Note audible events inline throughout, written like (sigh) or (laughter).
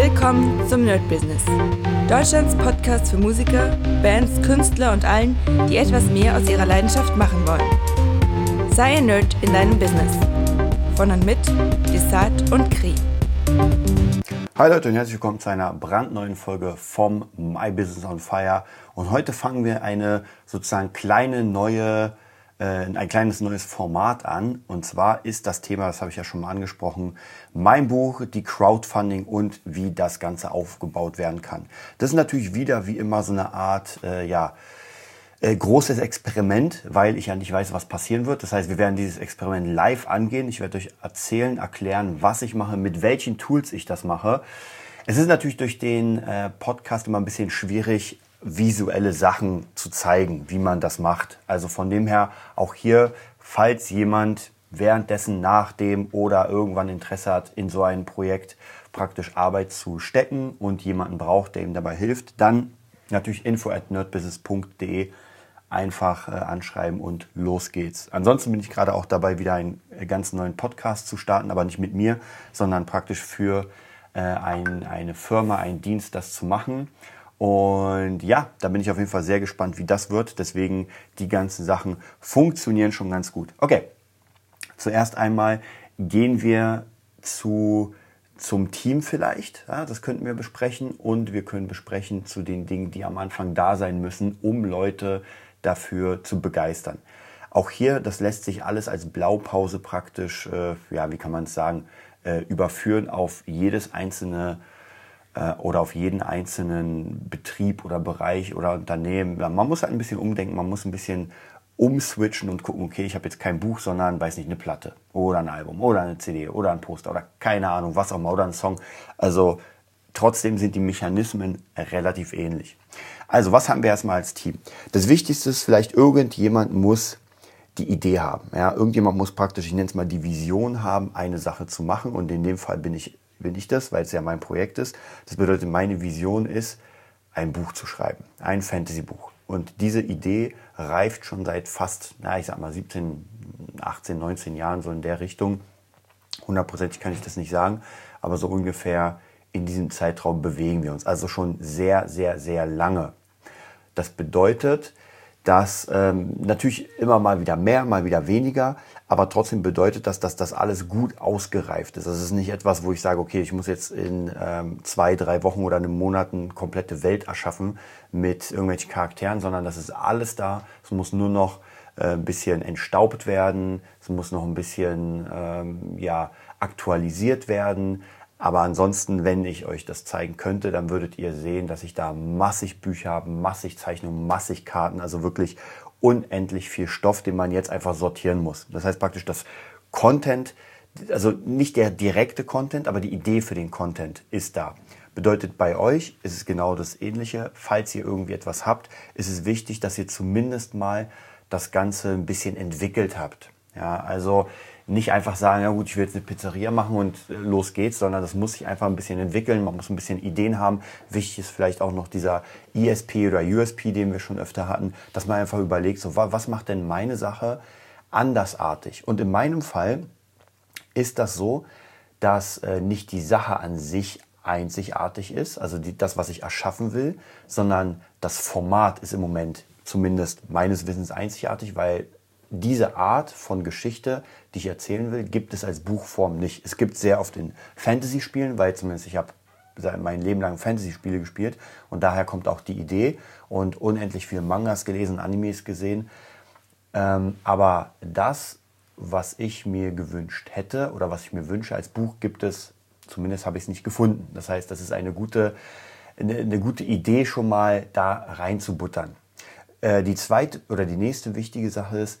Willkommen zum Nerd Business. Deutschlands Podcast für Musiker, Bands, Künstler und allen, die etwas mehr aus ihrer Leidenschaft machen wollen. Sei ein Nerd in deinem Business. Von und mit Desart und Kri. Hi Leute und herzlich willkommen zu einer brandneuen Folge vom My Business on Fire. Und heute fangen wir eine sozusagen kleine neue ein kleines neues Format an. Und zwar ist das Thema, das habe ich ja schon mal angesprochen, mein Buch, die Crowdfunding und wie das Ganze aufgebaut werden kann. Das ist natürlich wieder wie immer so eine Art, äh, ja, äh, großes Experiment, weil ich ja nicht weiß, was passieren wird. Das heißt, wir werden dieses Experiment live angehen. Ich werde euch erzählen, erklären, was ich mache, mit welchen Tools ich das mache. Es ist natürlich durch den äh, Podcast immer ein bisschen schwierig, visuelle Sachen zu zeigen, wie man das macht. Also von dem her auch hier, falls jemand währenddessen, nach dem oder irgendwann Interesse hat, in so ein Projekt praktisch Arbeit zu stecken und jemanden braucht, der ihm dabei hilft, dann natürlich info at nerdbusiness.de einfach äh, anschreiben und los geht's. Ansonsten bin ich gerade auch dabei, wieder einen äh, ganz neuen Podcast zu starten, aber nicht mit mir, sondern praktisch für äh, ein, eine Firma, einen Dienst, das zu machen. Und ja, da bin ich auf jeden Fall sehr gespannt, wie das wird. Deswegen die ganzen Sachen funktionieren schon ganz gut. Okay, zuerst einmal gehen wir zu, zum Team vielleicht. Ja, das könnten wir besprechen. Und wir können besprechen zu den Dingen, die am Anfang da sein müssen, um Leute dafür zu begeistern. Auch hier, das lässt sich alles als Blaupause praktisch, äh, ja, wie kann man es sagen, äh, überführen auf jedes einzelne oder auf jeden einzelnen Betrieb oder Bereich oder Unternehmen. Man muss halt ein bisschen umdenken, man muss ein bisschen umswitchen und gucken, okay, ich habe jetzt kein Buch, sondern, weiß nicht, eine Platte oder ein Album oder eine CD oder ein Poster oder keine Ahnung, was auch immer oder ein Song. Also trotzdem sind die Mechanismen relativ ähnlich. Also was haben wir erstmal als Team? Das Wichtigste ist vielleicht, irgendjemand muss die Idee haben. Ja, irgendjemand muss praktisch, ich nenne es mal die Vision haben, eine Sache zu machen. Und in dem Fall bin ich bin ich das, weil es ja mein Projekt ist. Das bedeutet, meine Vision ist, ein Buch zu schreiben, ein Fantasy-Buch. Und diese Idee reift schon seit fast, na, ich sag mal 17, 18, 19 Jahren so in der Richtung. Hundertprozentig kann ich das nicht sagen, aber so ungefähr in diesem Zeitraum bewegen wir uns. Also schon sehr, sehr, sehr lange. Das bedeutet, dass ähm, natürlich immer mal wieder mehr, mal wieder weniger, aber trotzdem bedeutet das, dass das alles gut ausgereift ist. Das ist nicht etwas, wo ich sage, okay, ich muss jetzt in ähm, zwei, drei Wochen oder einem Monat eine komplette Welt erschaffen mit irgendwelchen Charakteren, sondern das ist alles da. Es muss nur noch äh, ein bisschen entstaubt werden, es muss noch ein bisschen ähm, ja, aktualisiert werden. Aber ansonsten, wenn ich euch das zeigen könnte, dann würdet ihr sehen, dass ich da massig Bücher habe, massig Zeichnungen, massig Karten, also wirklich unendlich viel Stoff, den man jetzt einfach sortieren muss. Das heißt praktisch, dass Content, also nicht der direkte Content, aber die Idee für den Content ist da. Bedeutet bei euch ist es genau das Ähnliche. Falls ihr irgendwie etwas habt, ist es wichtig, dass ihr zumindest mal das Ganze ein bisschen entwickelt habt. Ja, also nicht einfach sagen, ja gut, ich will jetzt eine Pizzeria machen und äh, los geht's, sondern das muss sich einfach ein bisschen entwickeln. Man muss ein bisschen Ideen haben. Wichtig ist vielleicht auch noch dieser ESP oder USP, den wir schon öfter hatten, dass man einfach überlegt, so was macht denn meine Sache andersartig? Und in meinem Fall ist das so, dass äh, nicht die Sache an sich einzigartig ist, also die, das, was ich erschaffen will, sondern das Format ist im Moment zumindest meines Wissens einzigartig, weil diese Art von Geschichte, die ich erzählen will, gibt es als Buchform nicht. Es gibt sehr oft in Fantasy-Spielen, weil zumindest ich habe mein Leben lang Fantasy-Spiele gespielt und daher kommt auch die Idee und unendlich viele Mangas gelesen, Animes gesehen. Ähm, aber das, was ich mir gewünscht hätte oder was ich mir wünsche als Buch, gibt es, zumindest habe ich es nicht gefunden. Das heißt, das ist eine gute, eine, eine gute Idee schon mal da reinzubuttern. Äh, die zweite oder die nächste wichtige Sache ist,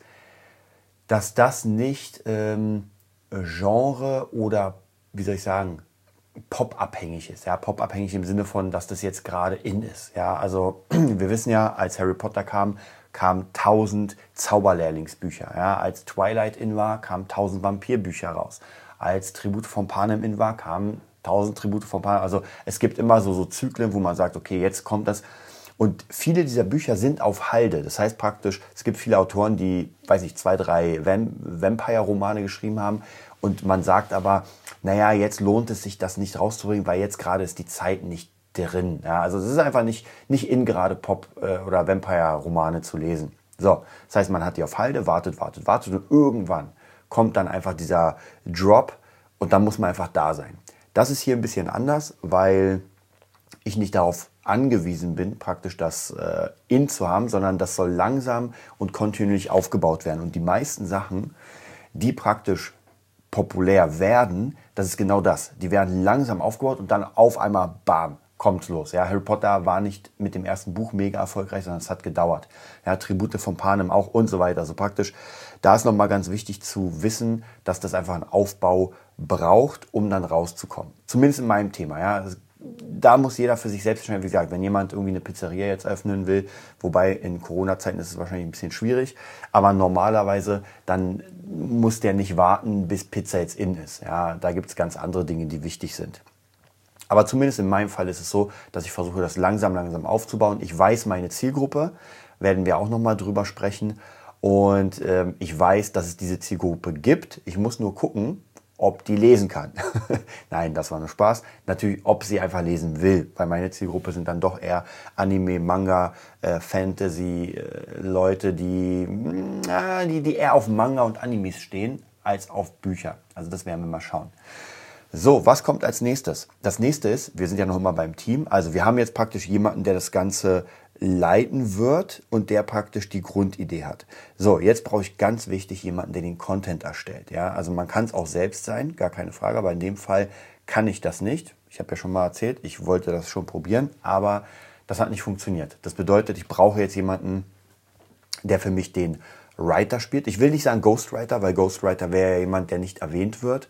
dass das nicht ähm, Genre oder, wie soll ich sagen, Pop-abhängig ist. Ja, Pop-abhängig im Sinne von, dass das jetzt gerade in ist. Ja, also (clears throat) wir wissen ja, als Harry Potter kam, kamen tausend Zauberlehrlingsbücher. Ja, als Twilight in war, kamen tausend Vampirbücher raus. Als Tribute von Panem in war, kamen tausend Tribute von Panem. Also es gibt immer so, so Zyklen, wo man sagt, okay, jetzt kommt das. Und viele dieser Bücher sind auf Halde. Das heißt praktisch, es gibt viele Autoren, die, weiß ich, zwei, drei Vampire-Romane geschrieben haben Und man sagt aber, naja, jetzt lohnt es sich, das nicht rauszubringen, weil jetzt gerade ist die Zeit nicht drin. Ja, also es ist einfach nicht, nicht in gerade Pop- äh, oder Vampire-Romane zu lesen. So, das heißt, man hat die auf Halde, wartet, wartet, wartet und irgendwann kommt dann einfach dieser Drop und dann muss man einfach da sein. Das ist hier ein bisschen anders, weil ich nicht darauf angewiesen bin, praktisch das äh, in zu haben, sondern das soll langsam und kontinuierlich aufgebaut werden. Und die meisten Sachen, die praktisch populär werden, das ist genau das. Die werden langsam aufgebaut und dann auf einmal, bam, kommt's los. Ja, Harry Potter war nicht mit dem ersten Buch mega erfolgreich, sondern es hat gedauert. Ja, Tribute von Panem auch und so weiter. Also praktisch, da ist nochmal ganz wichtig zu wissen, dass das einfach einen Aufbau braucht, um dann rauszukommen. Zumindest in meinem Thema. Ja, da muss jeder für sich selbst entscheiden. Wie gesagt, wenn jemand irgendwie eine Pizzeria jetzt öffnen will, wobei in Corona-Zeiten ist es wahrscheinlich ein bisschen schwierig, aber normalerweise dann muss der nicht warten, bis Pizza jetzt in ist. Ja, da gibt es ganz andere Dinge, die wichtig sind. Aber zumindest in meinem Fall ist es so, dass ich versuche, das langsam, langsam aufzubauen. Ich weiß meine Zielgruppe, werden wir auch nochmal drüber sprechen. Und ähm, ich weiß, dass es diese Zielgruppe gibt. Ich muss nur gucken, ob die lesen kann. (laughs) Nein, das war nur Spaß. Natürlich, ob sie einfach lesen will, weil meine Zielgruppe sind dann doch eher Anime, Manga, äh, Fantasy, äh, Leute, die, äh, die, die eher auf Manga und Animes stehen als auf Bücher. Also das werden wir mal schauen. So, was kommt als nächstes? Das nächste ist, wir sind ja noch immer beim Team. Also wir haben jetzt praktisch jemanden, der das Ganze leiten wird und der praktisch die Grundidee hat. So, jetzt brauche ich ganz wichtig jemanden, der den Content erstellt. Ja, also man kann es auch selbst sein, gar keine Frage, aber in dem Fall kann ich das nicht. Ich habe ja schon mal erzählt, ich wollte das schon probieren, aber das hat nicht funktioniert. Das bedeutet, ich brauche jetzt jemanden, der für mich den Writer spielt. Ich will nicht sagen Ghostwriter, weil Ghostwriter wäre ja jemand, der nicht erwähnt wird,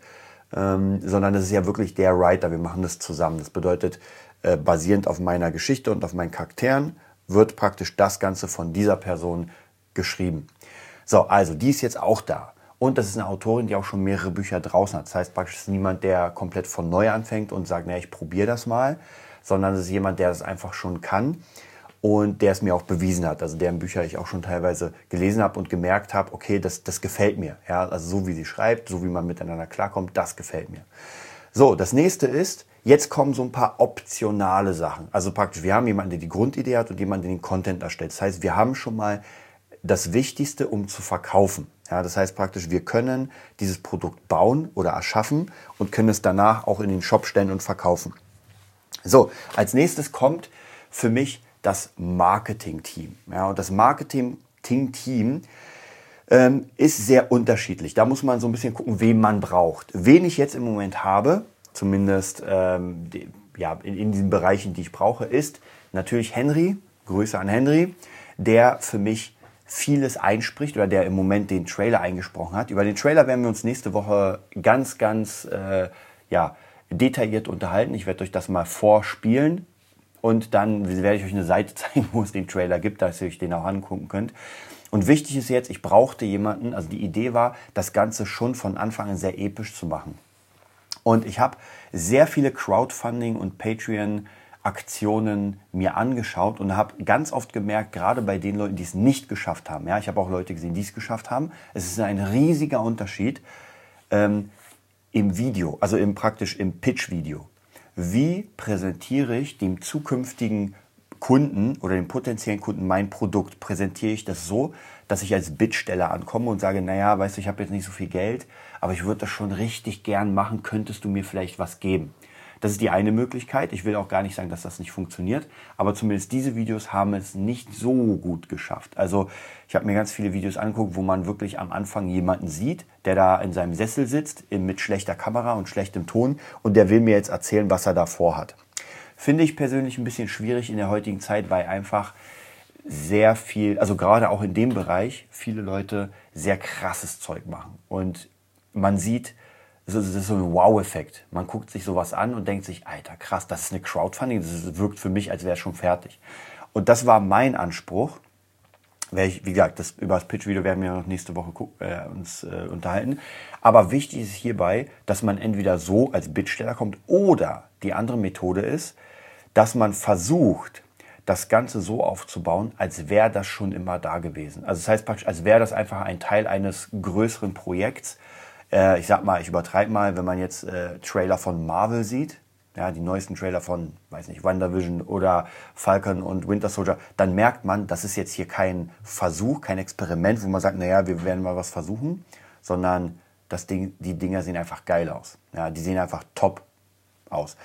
ähm, sondern es ist ja wirklich der Writer. Wir machen das zusammen. Das bedeutet, äh, basierend auf meiner Geschichte und auf meinen Charakteren wird praktisch das Ganze von dieser Person geschrieben. So, also die ist jetzt auch da. Und das ist eine Autorin, die auch schon mehrere Bücher draußen hat. Das heißt praktisch, ist niemand, der komplett von neu anfängt und sagt, naja, ich probiere das mal, sondern es ist jemand, der das einfach schon kann und der es mir auch bewiesen hat. Also deren Bücher ich auch schon teilweise gelesen habe und gemerkt habe, okay, das, das gefällt mir. Ja, also so wie sie schreibt, so wie man miteinander klarkommt, das gefällt mir. So, das nächste ist, Jetzt kommen so ein paar optionale Sachen. Also praktisch, wir haben jemanden, der die Grundidee hat und jemanden, der den Content erstellt. Das heißt, wir haben schon mal das Wichtigste, um zu verkaufen. Ja, das heißt praktisch, wir können dieses Produkt bauen oder erschaffen und können es danach auch in den Shop stellen und verkaufen. So, als nächstes kommt für mich das Marketing-Team. Ja, und das Marketing-Team ähm, ist sehr unterschiedlich. Da muss man so ein bisschen gucken, wen man braucht. Wen ich jetzt im Moment habe, zumindest ähm, die, ja, in, in diesen Bereichen, die ich brauche, ist natürlich Henry, Grüße an Henry, der für mich vieles einspricht oder der im Moment den Trailer eingesprochen hat. Über den Trailer werden wir uns nächste Woche ganz, ganz äh, ja, detailliert unterhalten. Ich werde euch das mal vorspielen und dann werde ich euch eine Seite (laughs) zeigen, wo es den Trailer gibt, dass ihr euch den auch angucken könnt. Und wichtig ist jetzt, ich brauchte jemanden, also die Idee war, das Ganze schon von Anfang an sehr episch zu machen. Und ich habe sehr viele Crowdfunding und Patreon-Aktionen mir angeschaut und habe ganz oft gemerkt, gerade bei den Leuten, die es nicht geschafft haben, ja, ich habe auch Leute gesehen, die es geschafft haben, es ist ein riesiger Unterschied ähm, im Video, also im praktisch im Pitch-Video. Wie präsentiere ich dem zukünftigen Kunden oder dem potenziellen Kunden mein Produkt? Präsentiere ich das so, dass ich als Bittsteller ankomme und sage, naja, weißt du, ich habe jetzt nicht so viel Geld, aber ich würde das schon richtig gern machen, könntest du mir vielleicht was geben? Das ist die eine Möglichkeit. Ich will auch gar nicht sagen, dass das nicht funktioniert, aber zumindest diese Videos haben es nicht so gut geschafft. Also ich habe mir ganz viele Videos angeguckt, wo man wirklich am Anfang jemanden sieht, der da in seinem Sessel sitzt, mit schlechter Kamera und schlechtem Ton und der will mir jetzt erzählen, was er da vorhat. Finde ich persönlich ein bisschen schwierig in der heutigen Zeit, weil einfach sehr viel, also gerade auch in dem Bereich, viele Leute sehr krasses Zeug machen. Und man sieht, das ist so ein Wow-Effekt. Man guckt sich sowas an und denkt sich, Alter, krass, das ist eine Crowdfunding, das wirkt für mich, als wäre es schon fertig. Und das war mein Anspruch. Ich, wie gesagt, das, über das Pitch-Video werden wir noch nächste Woche äh, uns äh, unterhalten. Aber wichtig ist hierbei, dass man entweder so als Bittsteller kommt oder die andere Methode ist, dass man versucht, das Ganze so aufzubauen, als wäre das schon immer da gewesen. Also das heißt praktisch, als wäre das einfach ein Teil eines größeren Projekts, Äh, ich sag mal, ich übertreibe mal, wenn man jetzt äh, Trailer von Marvel sieht, ja, die neuesten Trailer von, weiß nicht, WandaVision oder Falcon und Winter Soldier, dann merkt man, das ist jetzt hier kein Versuch, kein Experiment, wo man sagt, naja, wir werden mal was versuchen, sondern das Ding, die Dinger sehen einfach geil aus. Ja, die sehen einfach top aus.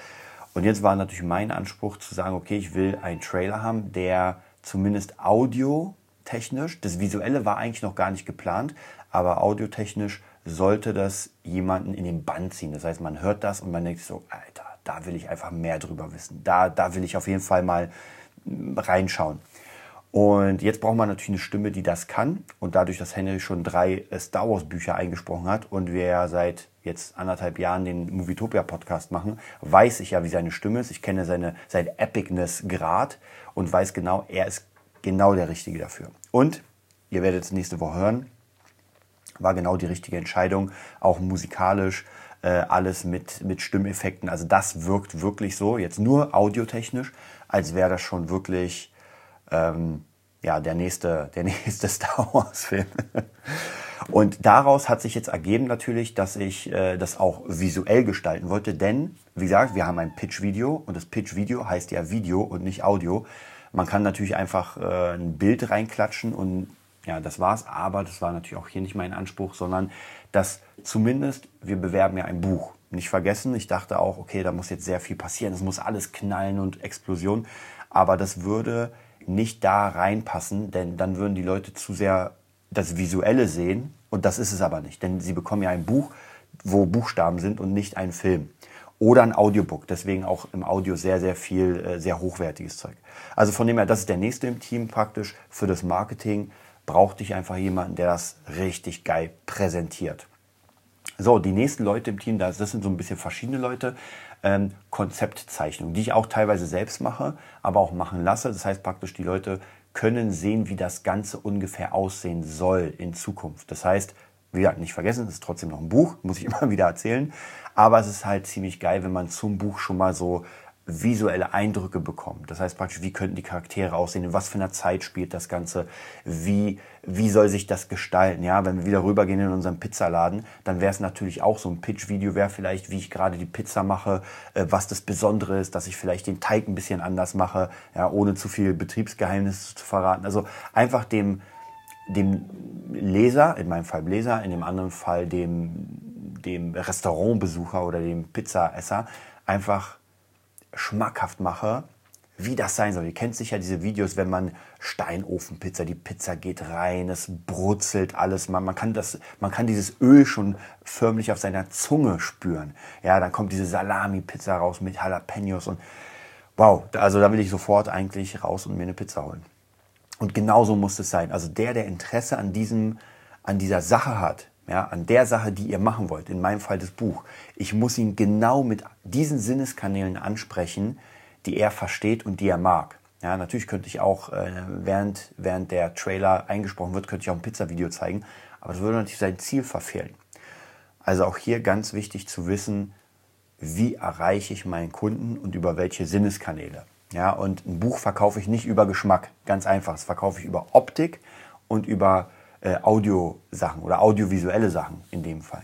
Und jetzt war natürlich mein Anspruch zu sagen, okay, ich will einen Trailer haben, der zumindest audiotechnisch, das Visuelle war eigentlich noch gar nicht geplant, aber audiotechnisch sollte das jemanden in den Band ziehen. Das heißt, man hört das und man denkt so, Alter, da will ich einfach mehr drüber wissen. Da, da will ich auf jeden Fall mal hm, reinschauen. Und jetzt braucht man natürlich eine Stimme, die das kann. Und dadurch, dass Henry schon drei äh, Star Wars Bücher eingesprochen hat und wir ja seit jetzt anderthalb Jahren den Movietopia Podcast machen, weiß ich ja, wie seine Stimme ist. Ich kenne seine, sein Epicness Grad und weiß genau, er ist genau der Richtige dafür. Und ihr werdet es nächste Woche hören, war genau die richtige Entscheidung, auch musikalisch äh, alles mit, mit Stimmeffekten. Also das wirkt wirklich so, jetzt nur audiotechnisch, als wäre das schon wirklich ähm, ja, der nächste, der (laughs) nächste Star Wars-Film. Und daraus hat sich jetzt ergeben natürlich, dass ich äh, das auch visuell gestalten wollte, denn, wie gesagt, wir haben ein Pitch-Video und das Pitch-Video heißt ja Video und nicht Audio. Man kann natürlich einfach äh, ein Bild reinklatschen und ja, das war's. Aber das war natürlich auch hier nicht mein Anspruch, sondern dass zumindest wir bewerben ja ein Buch. Nicht vergessen, ich dachte auch, okay, da muss jetzt sehr viel passieren, es muss alles knallen und Explosion. Aber das würde nicht da reinpassen, denn dann würden die Leute zu sehr das Visuelle sehen und das ist es aber nicht, denn sie bekommen ja ein Buch, wo Buchstaben sind und nicht ein Film oder ein Audiobook. Deswegen auch im Audio sehr, sehr viel, äh, sehr hochwertiges Zeug. Also von dem her, das ist der nächste im Team praktisch für das Marketing brauchte ich einfach jemanden, der das richtig geil präsentiert. So, die nächsten Leute im Team, das, sind so ein bisschen verschiedene Leute. Ähm, Konzeptzeichnung, die ich auch teilweise selbst mache, aber auch machen lasse. Das heißt praktisch, die Leute können sehen, wie das Ganze ungefähr aussehen soll in Zukunft. Das heißt, wie gesagt, nicht vergessen, es ist trotzdem noch ein Buch, (laughs) muss ich immer wieder erzählen. Aber es ist halt ziemlich geil, wenn man zum Buch schon mal so visuelle Eindrücke bekommen. Das heißt praktisch, wie könnten die Charaktere aussehen, in was für einer Zeit spielt das Ganze, wie, wie soll sich das gestalten. Ja, wenn wir wieder rübergehen in unseren Pizzaladen, dann wäre es natürlich auch so ein Pitch-Video, wäre vielleicht, wie ich gerade die Pizza mache, äh, was das Besondere ist, dass ich vielleicht den Teig ein bisschen anders mache, ja, ohne zu viel Betriebsgeheimnisse zu verraten. Also einfach dem, dem Leser, in meinem Fall Leser, in dem anderen Fall dem, dem Restaurantbesucher oder dem Pizzaesser, einfach schmackhaft mache, wie das sein soll. Ihr kennt sicher diese Videos, wenn man Steinofenpizza, die Pizza geht rein, es brutzelt alles, man, man, kann das, man kann dieses Öl schon förmlich auf seiner Zunge spüren. Ja, dann kommt diese Salami-Pizza raus mit Jalapenos und wow, also da will ich sofort eigentlich raus und mir eine Pizza holen. Und genauso muss es sein. Also der, der Interesse an diesem, an dieser Sache hat, ja, an der Sache, die ihr machen wollt, in meinem Fall das Buch. Ich muss ihn genau mit diesen Sinneskanälen ansprechen, die er versteht und die er mag. Ja, natürlich könnte ich auch, äh, während, während der Trailer eingesprochen wird, könnte ich auch ein Pizza-Video zeigen, aber das würde natürlich sein Ziel verfehlen. Also auch hier ganz wichtig zu wissen, wie erreiche ich meinen Kunden und über welche Sinneskanäle. Ja, und ein Buch verkaufe ich nicht über Geschmack, ganz einfach. Das verkaufe ich über Optik und über äh, Audiosachen oder audiovisuelle Sachen in dem Fall.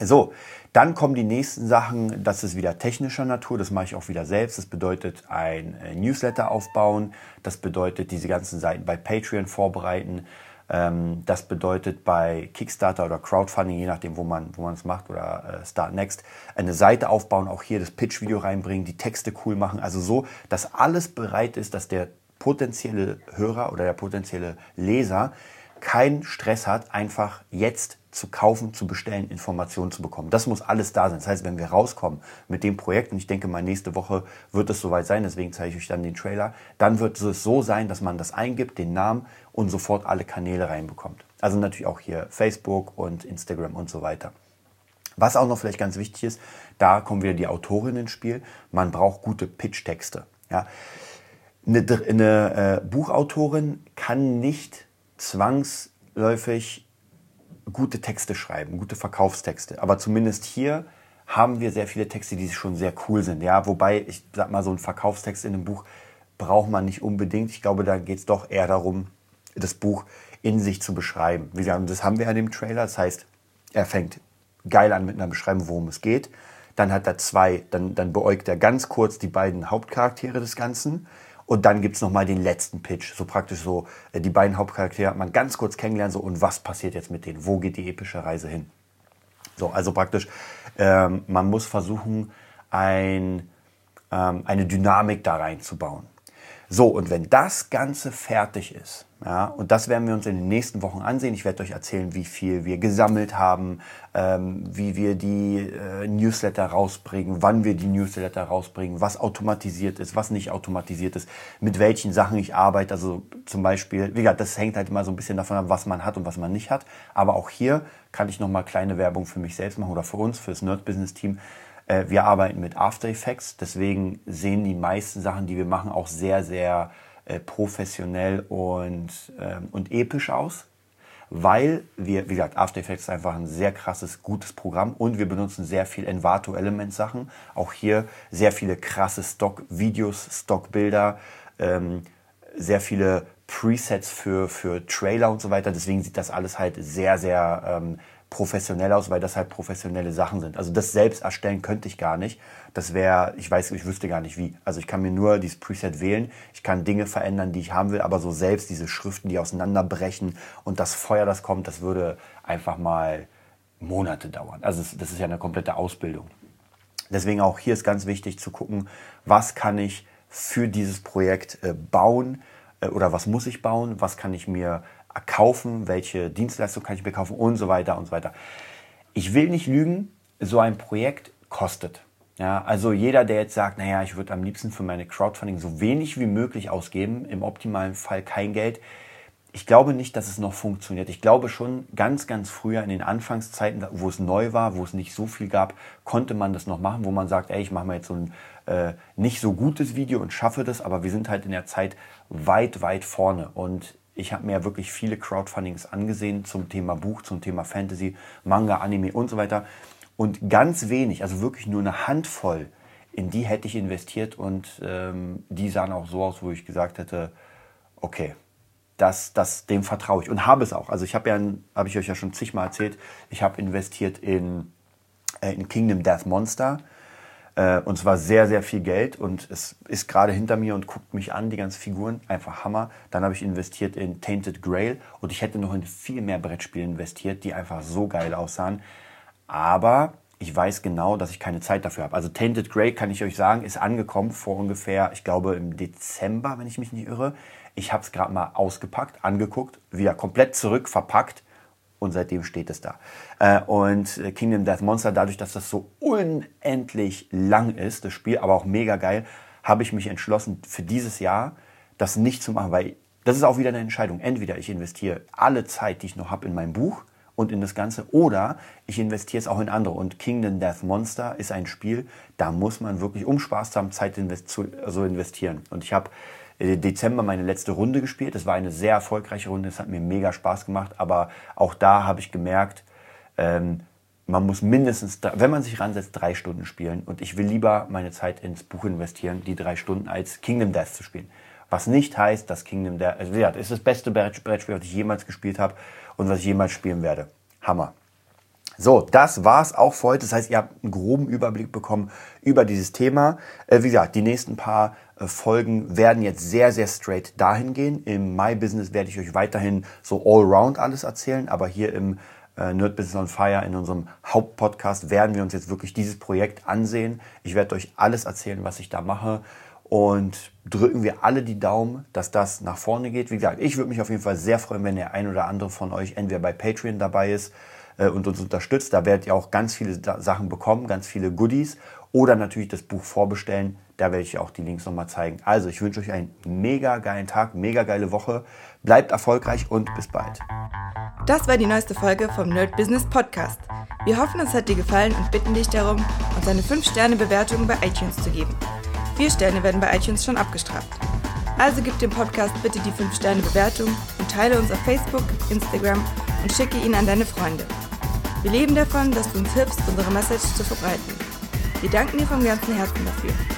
So, dann kommen die nächsten Sachen, das ist wieder technischer Natur, das mache ich auch wieder selbst. Das bedeutet ein äh, Newsletter aufbauen, das bedeutet diese ganzen Seiten bei Patreon vorbereiten, ähm, das bedeutet bei Kickstarter oder Crowdfunding, je nachdem, wo man wo man es macht oder äh, Start Next, eine Seite aufbauen, auch hier das Pitch-Video reinbringen, die Texte cool machen, also so, dass alles bereit ist, dass der potenzielle Hörer oder der potenzielle Leser keinen Stress hat, einfach jetzt zu kaufen, zu bestellen, Informationen zu bekommen. Das muss alles da sein. Das heißt, wenn wir rauskommen mit dem Projekt, und ich denke mal, nächste Woche wird es soweit sein, deswegen zeige ich euch dann den Trailer, dann wird es so sein, dass man das eingibt, den Namen und sofort alle Kanäle reinbekommt. Also natürlich auch hier Facebook und Instagram und so weiter. Was auch noch vielleicht ganz wichtig ist, da kommen wieder die Autorin ins Spiel. Man braucht gute Pitch-Texte. Ja. Eine, eine äh, Buchautorin kann nicht zwangsläufig gute Texte schreiben, gute Verkaufstexte. Aber zumindest hier haben wir sehr viele Texte, die schon sehr cool sind. Ja, wobei, ich sag mal, so ein Verkaufstext in einem Buch braucht man nicht unbedingt. Ich glaube, da geht es doch eher darum, das Buch in sich zu beschreiben. Wie gesagt, das haben wir an dem Trailer. Das heißt, er fängt geil an mit einer Beschreibung, worum es geht. Dann hat er zwei, dann, dann beäugt er ganz kurz die beiden Hauptcharaktere des Ganzen. Und dann gibt es nochmal den letzten Pitch. So praktisch so, äh, die beiden Hauptcharaktere hat man ganz kurz kennengelernt, so und was passiert jetzt mit denen? Wo geht die epische Reise hin? So, also praktisch, ähm, man muss versuchen, ein, ähm, eine Dynamik da reinzubauen. So, und wenn das Ganze fertig ist, ja, und das werden wir uns in den nächsten Wochen ansehen. Ich werde euch erzählen, wie viel wir gesammelt haben, ähm, wie wir die äh, Newsletter rausbringen, wann wir die Newsletter rausbringen, was automatisiert ist, was nicht automatisiert ist, mit welchen Sachen ich arbeite. Also zum Beispiel, wie gesagt, das hängt halt immer so ein bisschen davon ab, was man hat und was man nicht hat. Aber auch hier kann ich nochmal kleine Werbung für mich selbst machen oder für uns, für das Nerd-Business-Team. Äh, wir arbeiten mit After Effects, deswegen sehen die meisten Sachen, die wir machen, auch sehr, sehr äh, professionell und, ähm, und episch aus, weil wir, wie gesagt, After Effects ist einfach ein sehr krasses, gutes Programm und wir benutzen sehr viel Envato Element Sachen. Auch hier sehr viele krasse Stock-Videos, Stock-Bilder, ähm, sehr viele Presets für, für Trailer und so weiter. Deswegen sieht das alles halt sehr, sehr ähm, professionell aus, weil das halt professionelle Sachen sind. Also das selbst erstellen könnte ich gar nicht. Das wäre, ich weiß, ich wüsste gar nicht wie. Also ich kann mir nur dieses Preset wählen. Ich kann Dinge verändern, die ich haben will, aber so selbst diese Schriften, die auseinanderbrechen und das Feuer, das kommt, das würde einfach mal Monate dauern. Also das ist ja eine komplette Ausbildung. Deswegen auch hier ist ganz wichtig zu gucken, was kann ich für dieses Projekt äh, bauen äh, oder was muss ich bauen, was kann ich mir kaufen, welche Dienstleistung kann ich mir kaufen und so weiter und so weiter. Ich will nicht lügen, so ein Projekt kostet. Ja, also jeder, der jetzt sagt, naja, ich würde am liebsten für meine Crowdfunding so wenig wie möglich ausgeben, im optimalen Fall kein Geld. Ich glaube nicht, dass es noch funktioniert. Ich glaube schon, ganz, ganz früher in den Anfangszeiten, wo es neu war, wo es nicht so viel gab, konnte man das noch machen, wo man sagt, ey, ich mache mal jetzt so ein äh, nicht so gutes Video und schaffe das, aber wir sind halt in der Zeit weit, weit vorne. Und ich habe mir wirklich viele Crowdfundings angesehen zum Thema Buch, zum Thema Fantasy, Manga, Anime und so weiter. Und ganz wenig, also wirklich nur eine Handvoll, in die hätte ich investiert und ähm, die sahen auch so aus, wo ich gesagt hätte, okay, das, das, dem vertraue ich und habe es auch. Also ich habe ja, habe ich euch ja schon zigmal erzählt, ich habe investiert in, äh, in Kingdom Death Monster äh, und zwar sehr, sehr viel Geld und es ist gerade hinter mir und guckt mich an, die ganzen Figuren. Einfach Hammer. Dann habe ich investiert in Tainted Grail und ich hätte noch in viel mehr Brettspiele investiert, die einfach so geil aussahen. Aber ich weiß genau, dass ich keine Zeit dafür habe. Also Tainted Grail kann ich euch sagen, ist angekommen vor ungefähr, ich glaube im Dezember, wenn ich mich nicht irre. Ich habe es gerade mal ausgepackt, angeguckt, wieder komplett zurück, verpackt und seitdem steht es da. Äh, und äh, Kingdom Death Monster, dadurch, dass das so unendlich lang ist, das Spiel, aber auch mega geil, habe ich mich entschlossen, für dieses Jahr das nicht zu machen, weil das ist auch wieder eine Entscheidung. Entweder ich investiere alle Zeit, die ich noch habe, in mein Buch und in das Ganze, oder ich investiere es auch in andere. Und Kingdom Death Monster ist ein Spiel, da muss man wirklich, um Spaß zu haben, Zeit zu also investieren. Und ich habe Dezember meine letzte Runde gespielt. Das war eine sehr erfolgreiche Runde. Es hat mir mega Spaß gemacht. Aber auch da habe ich gemerkt, ähm, man muss mindestens, wenn man sich ransetzt, drei Stunden spielen. Und ich will lieber meine Zeit ins Buch investieren, die drei Stunden als Kingdom Death zu spielen. Was nicht heißt, dass Kingdom Death, also ja, das ist das beste Brettspiel, was ich jemals gespielt habe und was ich jemals spielen werde. Hammer. So, das war's auch für heute. Das heißt, ihr habt einen groben Überblick bekommen über dieses Thema. Äh, wie gesagt, die nächsten paar äh, Folgen werden jetzt sehr, sehr straight dahin gehen. Im My Business werde ich euch weiterhin so allround alles erzählen, aber hier im äh, Nerd Business on Fire in unserem Hauptpodcast werden wir uns jetzt wirklich dieses Projekt ansehen. Ich werde euch alles erzählen, was ich da mache und drücken wir alle die Daumen, dass das nach vorne geht. Wie gesagt, ich würde mich auf jeden Fall sehr freuen, wenn der ein oder andere von euch entweder bei Patreon dabei ist äh, und uns unterstützt. Da werdet ihr auch ganz viele Sachen bekommen, ganz viele Goodies. Oder natürlich das Buch vorbestellen. Da werde ich auch die Links nochmal zeigen. Also ich wünsche euch einen mega geilen Tag, mega geile Woche. Bleibt erfolgreich und bis bald. Das war die neueste Folge vom Nerd Business Podcast. Wir hoffen, es hat dir gefallen und bitten dich darum, uns eine 5-Sterne-Bewertung bei iTunes zu geben. Vier Sterne werden bei iTunes schon abgestraft. Also gib dem Podcast bitte die 5-Sterne-Bewertung und teile uns auf Facebook, Instagram und schicke ihn an deine Freunde. Wir leben davon, dass du uns hilfst, unsere Message zu verbreiten. Wir danken dir vom ganzen Herzen dafür.